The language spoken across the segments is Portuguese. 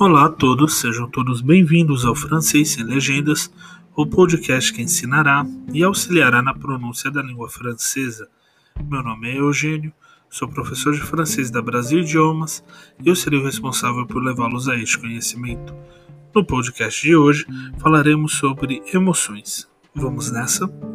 Olá a todos, sejam todos bem-vindos ao Francês Sem Legendas, o podcast que ensinará e auxiliará na pronúncia da língua francesa. Meu nome é Eugênio, sou professor de francês da Brasil Idiomas e eu serei o responsável por levá-los a este conhecimento. No podcast de hoje falaremos sobre emoções. Vamos nessa?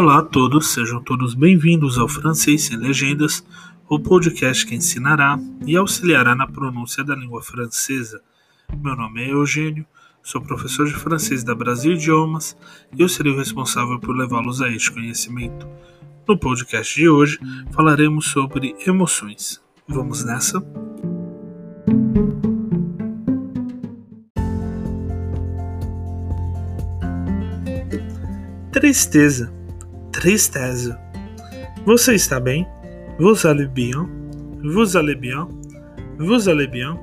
Olá a todos, sejam todos bem-vindos ao Francês Sem Legendas, o podcast que ensinará e auxiliará na pronúncia da língua francesa. Meu nome é Eugênio, sou professor de francês da Brasil Idiomas e eu serei o responsável por levá-los a este conhecimento. No podcast de hoje falaremos sobre emoções. Vamos nessa? Tristeza tristeza. Você está bem? Vous allez bien? Vous allez bien? Vous allez bien?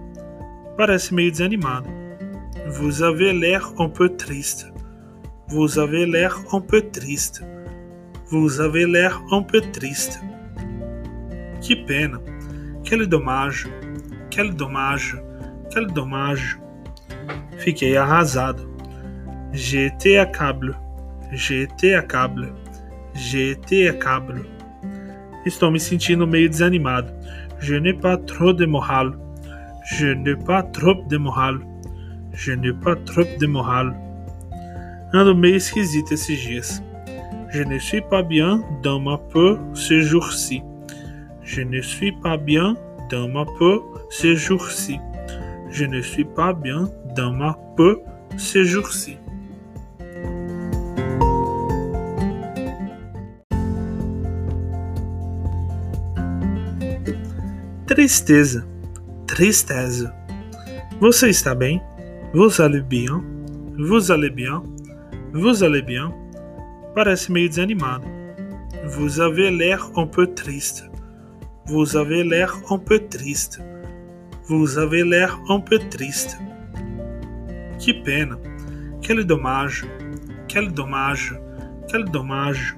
Parece meio desanimado. Vous avez l'air un peu triste. Vous avez l'air un peu triste. Vous avez l'air un peu triste. Que pena. Quel dommage. Quel dommage. Quel dommage. Fiquei arrasado. J'étais à câble. J'étais à câble. É cablo. Estou me sentindo meio desanimado. Je n'ai pas trop de moral. Je n'ai pas trop de moral. Je n'ai pas trop de moral. Ando meio esquisito esses dias. Je ne suis pas bien dans ma peau ce jour-ci. Je ne suis pas bien dans ma peau ce jour-ci. Je ne suis pas bien dans ma peau ce jour-ci. Tristeza, tristeza. Você está bem? Vous allez bien? Vous allez bien? Vous allez bien? Parece meio desanimado. Vous avez l'air un peu triste. Vous avez l'air un peu triste. Vous avez l'air un peu triste. Que pena. Quel dommage. Quel dommage. Quel dommage.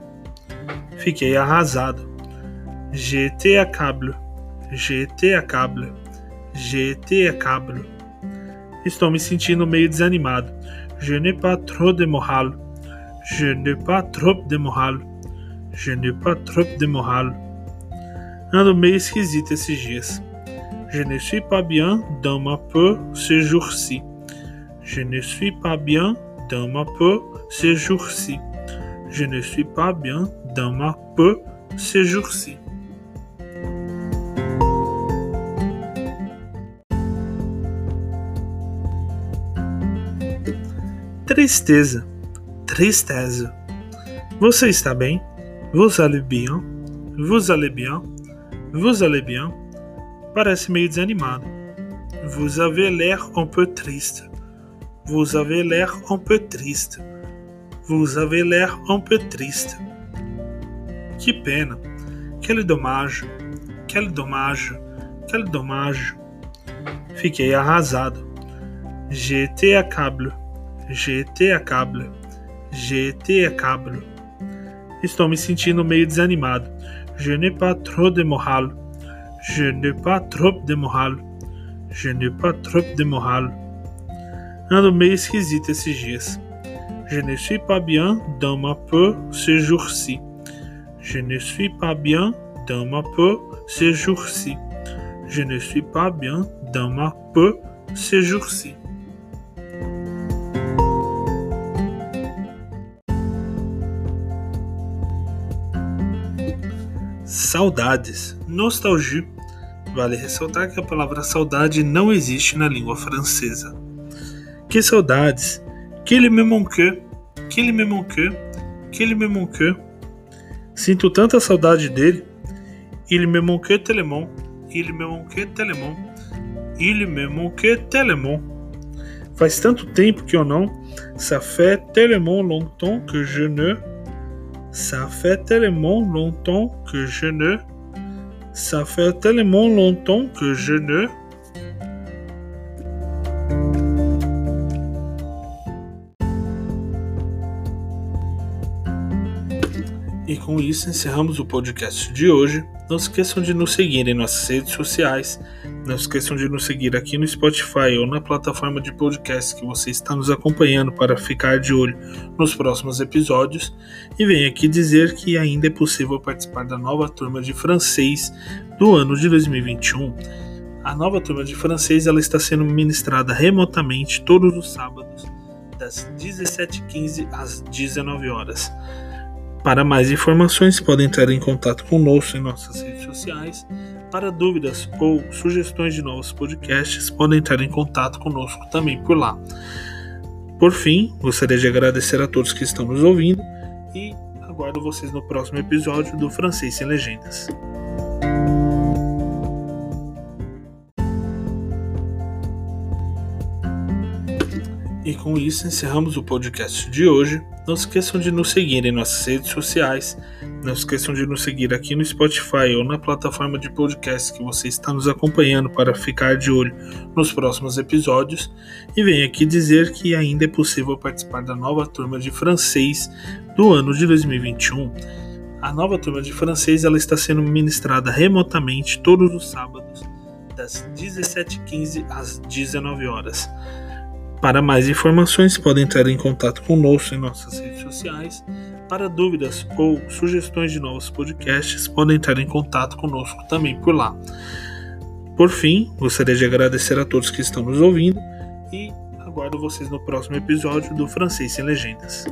Fiquei arrasado. J'étais à câble. GT a câble. GT a câble. Estou me sentindo meio desanimado. Je n'ai pas trop de moral. Je n'ai pas trop de moral. Je n'ai pas trop de moral. Ando meio esquisito esses dias. Je ne suis pas bien dans ma peau ce jour-ci. Je ne suis pas bien dans ma peau ce jour-ci. Je ne suis pas bien dans ma peau ce jour-ci. Tristeza, tristeza. Você está bem? Vous allez bien? Vous allez bien? Vous allez bien? Parece meio desanimado. Vous avez l'air un peu triste. Vous avez l'air un peu triste. Vous avez l'air un peu triste. Que pena. Quel dommage. Quel dommage. Quel dommage. Fiquei arrasado. J'étais à câble. GT a câble. GT a câble. Estou me sentindo meio desanimado. Je n'ai pas trop de moral. Je n'ai pas trop de moral. Je n'ai pas trop de moral. Ando meio esquisito esses dias. Je ne suis pas bien dans ma peau ce jour-ci. Je ne suis pas bien dans ma peau ce jour-ci. Je ne suis pas bien dans ma peau ce jour-ci. Saudades, nostalgia. Vale ressaltar que a palavra saudade não existe na língua francesa. Que saudades, que ele me manque, que ele me manque, que ele me manque. Sinto tanta saudade dele. Il me manque tellement, il me manque tellement, il me manque tellement. Faz tanto tempo que eu não. Ça fait tellement longtemps que je ne Ça fait tellement longtemps que je ne. Ça fait tellement longtemps que je ne. E com isso encerramos o podcast de hoje. Não se esqueçam de nos seguir em nossas redes sociais não esqueçam de nos seguir aqui no Spotify ou na plataforma de podcast que você está nos acompanhando para ficar de olho nos próximos episódios. E venho aqui dizer que ainda é possível participar da nova turma de francês do ano de 2021. A nova turma de francês ela está sendo ministrada remotamente todos os sábados das 17h15 às 19 horas. Para mais informações, podem entrar em contato conosco em nossas redes sociais. Para dúvidas ou sugestões de novos podcasts, podem entrar em contato conosco também por lá. Por fim, gostaria de agradecer a todos que estão nos ouvindo e aguardo vocês no próximo episódio do Francês Sem Legendas. Com isso encerramos o podcast de hoje. Não esqueçam de nos seguir em nossas redes sociais. Não esqueçam de nos seguir aqui no Spotify ou na plataforma de podcast que você está nos acompanhando para ficar de olho nos próximos episódios. E venho aqui dizer que ainda é possível participar da nova turma de francês do ano de 2021. A nova turma de francês ela está sendo ministrada remotamente todos os sábados das 17h15 às 19 horas. Para mais informações, podem entrar em contato conosco em nossas redes sociais. Para dúvidas ou sugestões de novos podcasts, podem entrar em contato conosco também por lá. Por fim, gostaria de agradecer a todos que estão nos ouvindo e aguardo vocês no próximo episódio do Francês Sem Legendas.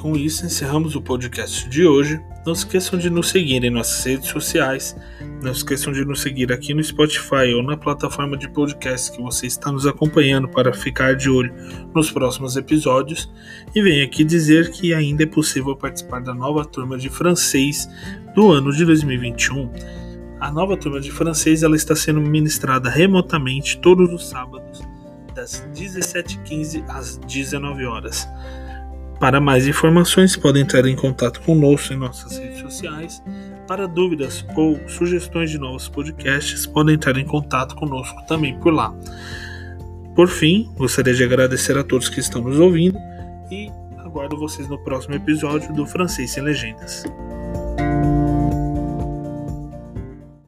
Com isso encerramos o podcast de hoje. Não esqueçam de nos seguir em nossas redes sociais. Não esqueçam de nos seguir aqui no Spotify ou na plataforma de podcast que você está nos acompanhando para ficar de olho nos próximos episódios. E venho aqui dizer que ainda é possível participar da nova turma de francês do ano de 2021. A nova turma de francês ela está sendo ministrada remotamente todos os sábados das 17h15 às 19 horas. Para mais informações, podem entrar em contato conosco em nossas redes sociais. Para dúvidas ou sugestões de novos podcasts, podem entrar em contato conosco também por lá. Por fim, gostaria de agradecer a todos que estão nos ouvindo e aguardo vocês no próximo episódio do Francês Sem Legendas.